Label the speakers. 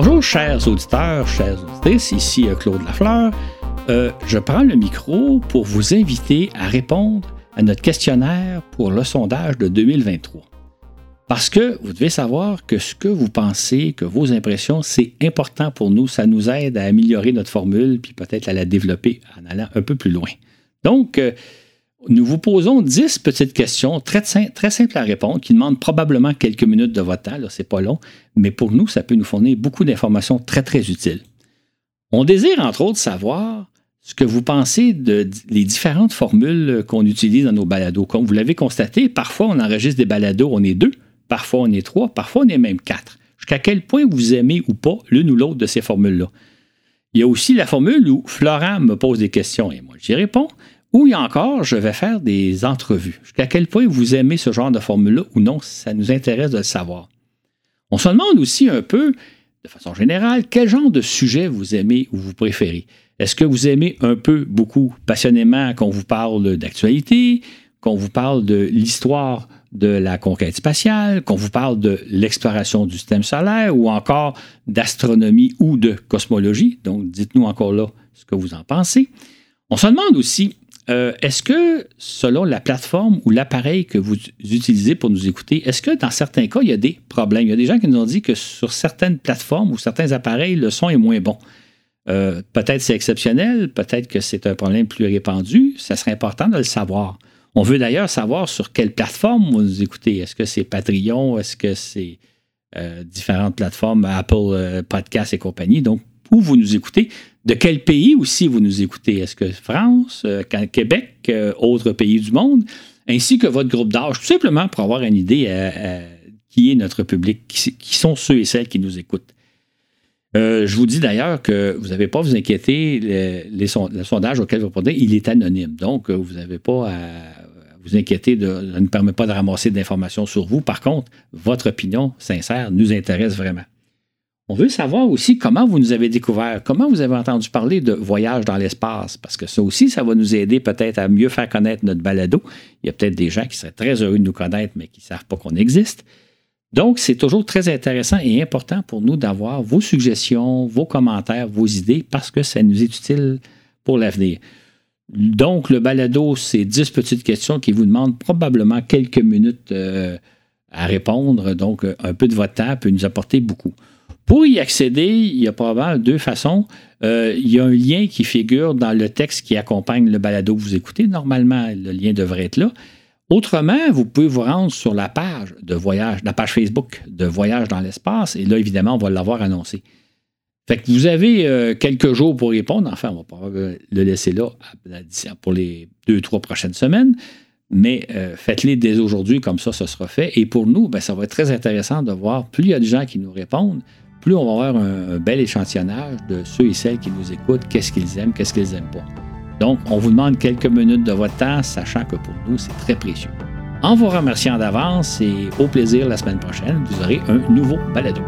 Speaker 1: Bonjour, chers auditeurs, chers auditrices, ici euh, Claude Lafleur. Euh, je prends le micro pour vous inviter à répondre à notre questionnaire pour le sondage de 2023. Parce que vous devez savoir que ce que vous pensez, que vos impressions, c'est important pour nous. Ça nous aide à améliorer notre formule, puis peut-être à la développer en allant un peu plus loin. Donc, euh, nous vous posons 10 petites questions très, simples à répondre qui demandent probablement quelques minutes de votre temps. C'est pas long, mais pour nous, ça peut nous fournir beaucoup d'informations très, très utiles. On désire, entre autres, savoir ce que vous pensez de différentes formules qu'on utilise dans nos balados. Comme vous l'avez constaté, parfois on enregistre des balados, on est deux, parfois on est trois, parfois on est même quatre. Jusqu'à quel point vous aimez ou pas l'une ou l'autre de ces formules-là? Il y a aussi la formule où Florent me pose des questions et moi j'y réponds. Ou encore, je vais faire des entrevues. Jusqu'à quel point vous aimez ce genre de formule-là ou non, ça nous intéresse de le savoir. On se demande aussi un peu, de façon générale, quel genre de sujet vous aimez ou vous préférez. Est-ce que vous aimez un peu, beaucoup, passionnément qu'on vous parle d'actualité, qu'on vous parle de l'histoire de la conquête spatiale, qu'on vous parle de l'exploration du système solaire ou encore d'astronomie ou de cosmologie? Donc, dites-nous encore là ce que vous en pensez. On se demande aussi euh, est-ce que, selon la plateforme ou l'appareil que vous utilisez pour nous écouter, est-ce que dans certains cas, il y a des problèmes? Il y a des gens qui nous ont dit que sur certaines plateformes ou certains appareils, le son est moins bon. Euh, peut-être c'est exceptionnel, peut-être que c'est un problème plus répandu. Ça serait important de le savoir. On veut d'ailleurs savoir sur quelle plateforme vous nous écoutez. Est-ce que c'est Patreon? Est-ce que c'est euh, différentes plateformes, Apple Podcast et compagnie? Donc, où vous nous écoutez? De quel pays aussi vous nous écoutez? Est-ce que France, euh, Québec, euh, autres pays du monde, ainsi que votre groupe d'âge, tout simplement pour avoir une idée à, qui est notre public, qui, sont ceux et celles qui nous écoutent. Euh, je vous dis d'ailleurs que vous n'avez pas à vous inquiéter, le sondage auquel vous répondez, il est anonyme. Donc, vous n'avez pas à vous inquiéter, de, ça ne permet pas de ramasser d'informations sur vous. Par contre, votre opinion sincère nous intéresse vraiment. On veut savoir aussi comment vous nous avez découvert, comment vous avez entendu parler de voyage dans l'espace, parce que ça aussi, ça va nous aider peut-être à mieux faire connaître notre balado. Il y a peut-être des gens qui seraient très heureux de nous connaître, mais qui ne savent pas qu'on existe. Donc, c'est toujours très intéressant et important pour nous d'avoir vos suggestions, vos commentaires, vos idées, parce que ça nous est utile pour l'avenir. Donc, le balado, c'est 10 petites questions qui vous demandent probablement quelques minutes euh, à répondre. Donc, un peu de votre temps peut nous apporter beaucoup. Pour y accéder, il y a probablement deux façons. Euh, il y a un lien qui figure dans le texte qui accompagne le balado que vous écoutez. Normalement, le lien devrait être là. Autrement, vous pouvez vous rendre sur la page de voyage, la page Facebook de Voyage dans l'espace, et là, évidemment, on va l'avoir annoncé. Fait que vous avez euh, quelques jours pour répondre. Enfin, on va pas le laisser là pour les deux, trois prochaines semaines. Mais euh, faites-les dès aujourd'hui, comme ça, ce sera fait. Et pour nous, ben, ça va être très intéressant de voir plus il y a de gens qui nous répondent, plus on va avoir un, bel échantillonnage de ceux et celles qui nous écoutent, qu'est-ce qu'ils aiment, qu'est-ce qu'ils n'aiment pas. Donc, on vous demande quelques minutes de votre temps, sachant que pour nous, c'est très précieux. En vous remerciant d'avance et au plaisir la semaine prochaine, vous aurez un nouveau balado.